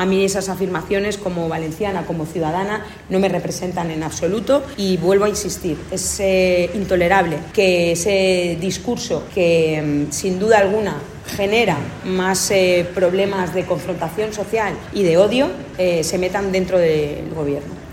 A mí esas afirmaciones como valenciana, como ciudadana, no me representan en absoluto y vuelvo a insistir, es eh, intolerable que ese discurso que mm, sin duda alguna genera más eh, problemas de confrontación social y de odio eh, se metan dentro del gobierno.